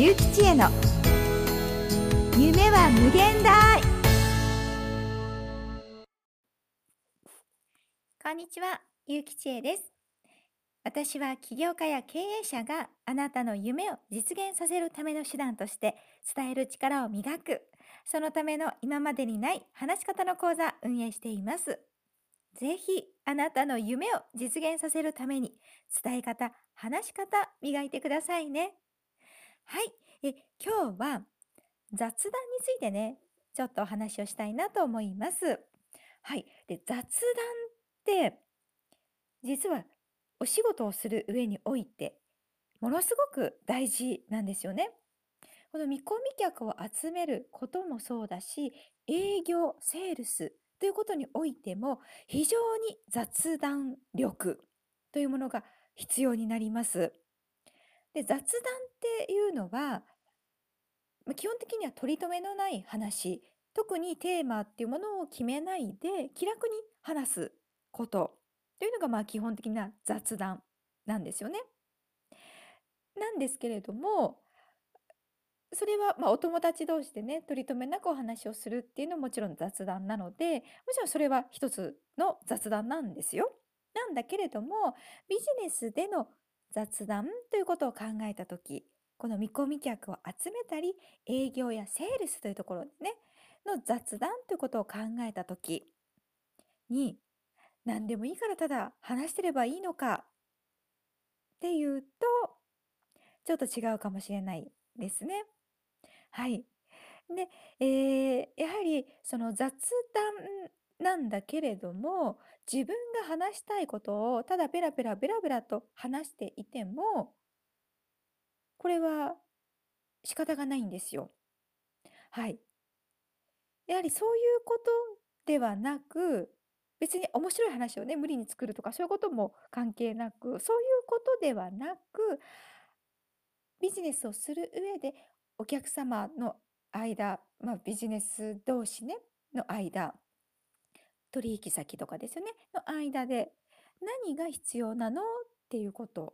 ゆうきちへの夢は無限大こんにちは、ゆうきちえです。私は起業家や経営者があなたの夢を実現させるための手段として伝える力を磨く、そのための今までにない話し方の講座運営しています。ぜひあなたの夢を実現させるために伝え方、話し方磨いてくださいね。はい。え今日は雑談についてね、ちょっとお話をしたいなと思います。はい。で、雑談って、実はお仕事をする上において、ものすごく大事なんですよね。この見込み客を集めることもそうだし、営業、セールスということにおいても、非常に雑談力というものが必要になります。で、雑談っていうのは、ま、基本的には取り留めのない話、特にテーマっていうものを決めないで、気楽に話すことというのが、まあ、基本的な雑談なんですよね。なんですけれども、それは、まあ、お友達同士でね、取り留めなくお話をするっていうのはもちろん雑談なので、もちろんそれは一つの雑談なんですよ。なんだけれども、ビジネスでの雑談ということを考えた時、この見込み客を集めたり、営業やセールスというところね、の雑談ということを考えた時に、何でもいいからただ話してればいいのかっていうと、ちょっと違うかもしれないですね。はい。で、えー、やはりその雑談なんだけれども、自分が話したいことをただペラペラペラペラと話していても、これは仕方がないんですよ。はい。やはりそういうことではなく、別に面白い話をね、無理に作るとかそういうことも関係なく、そういうことではなく、ビジネスをする上でお客様の間、まあ、ビジネス同士ね、の間、取引先とかですよね、の間で何が必要なの？っていうこと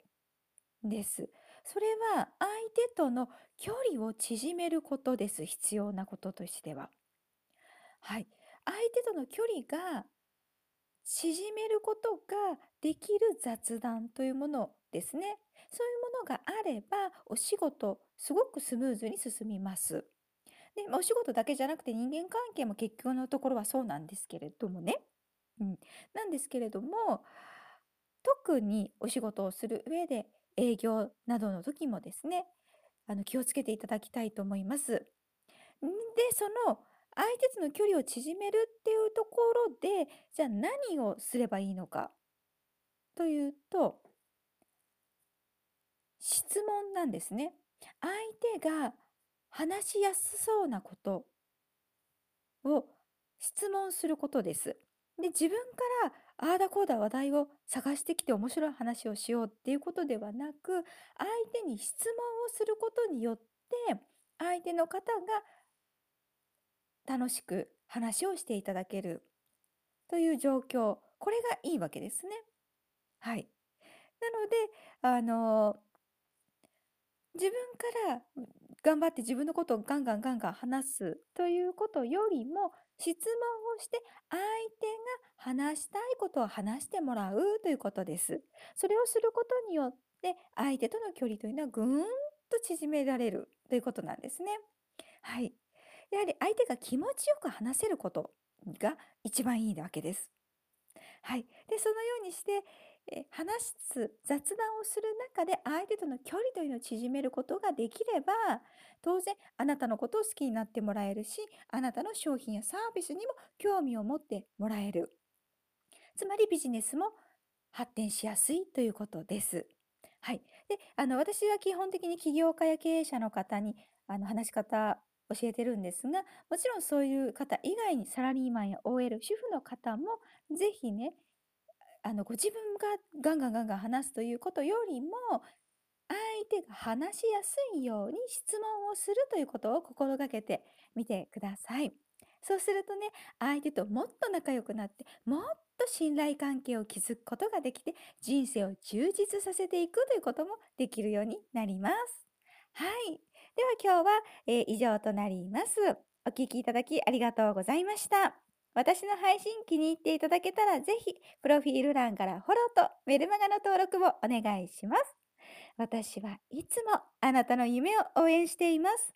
です。それは相手との距離を縮めることです。必要なこととしては。はい。相手との距離が縮めることができる雑談というものですね。そういうものがあれば、お仕事、すごくスムーズに進みます。で、お仕事だけじゃなくて人間関係も結局のところはそうなんですけれどもね。うん。なんですけれども、特にお仕事をする上で営業などの時もですね、あの気をつけていただきたいと思います。で、その相手との距離を縮めるっていうところで、じゃあ何をすればいいのかというと、質問なんですね。相手が話しやすそうなことを質問することです。で、自分からああだこうだ話題を探してきて面白い話をしようっていうことではなく、相手に質問をすることによって、相手の方が楽しく話をしていただけるという状況、これがいいわけですね。はい。なので、あの、自分から頑張って自分のことをガンガンガンガン話すということよりも、質問をして相手が話したいことを話してもらうということです。それをすることによって相手との距離というのはぐーんと縮められるということなんですね。はい。やはり相手が気持ちよく話せることが一番いいわけです。はい。で、そのようにして、え話す、雑談をする中で相手との距離というのを縮めることができれば、当然あなたのことを好きになってもらえるし、あなたの商品やサービスにも興味を持ってもらえる。つまりビジネスも発展しやすいということです。はい。で、あの、私は基本的に起業家や経営者の方に、あの、話し方教えてるんですが、もちろんそういう方以外にサラリーマンや OL、主婦の方もぜひね、あのご自分がガンガンガンガン話すということよりも、相手が話しやすいように質問をするということを心がけてみてください。そうするとね、相手ともっと仲良くなって、もっと信頼関係を築くことができて、人生を充実させていくということもできるようになります。はい。では今日は、えー以上となります。お聞きいただきありがとうございました。私の配信気に入っていただけたらぜひ、プロフィール欄からフォローとメルマガの登録をお願いします。私はいつもあなたの夢を応援しています。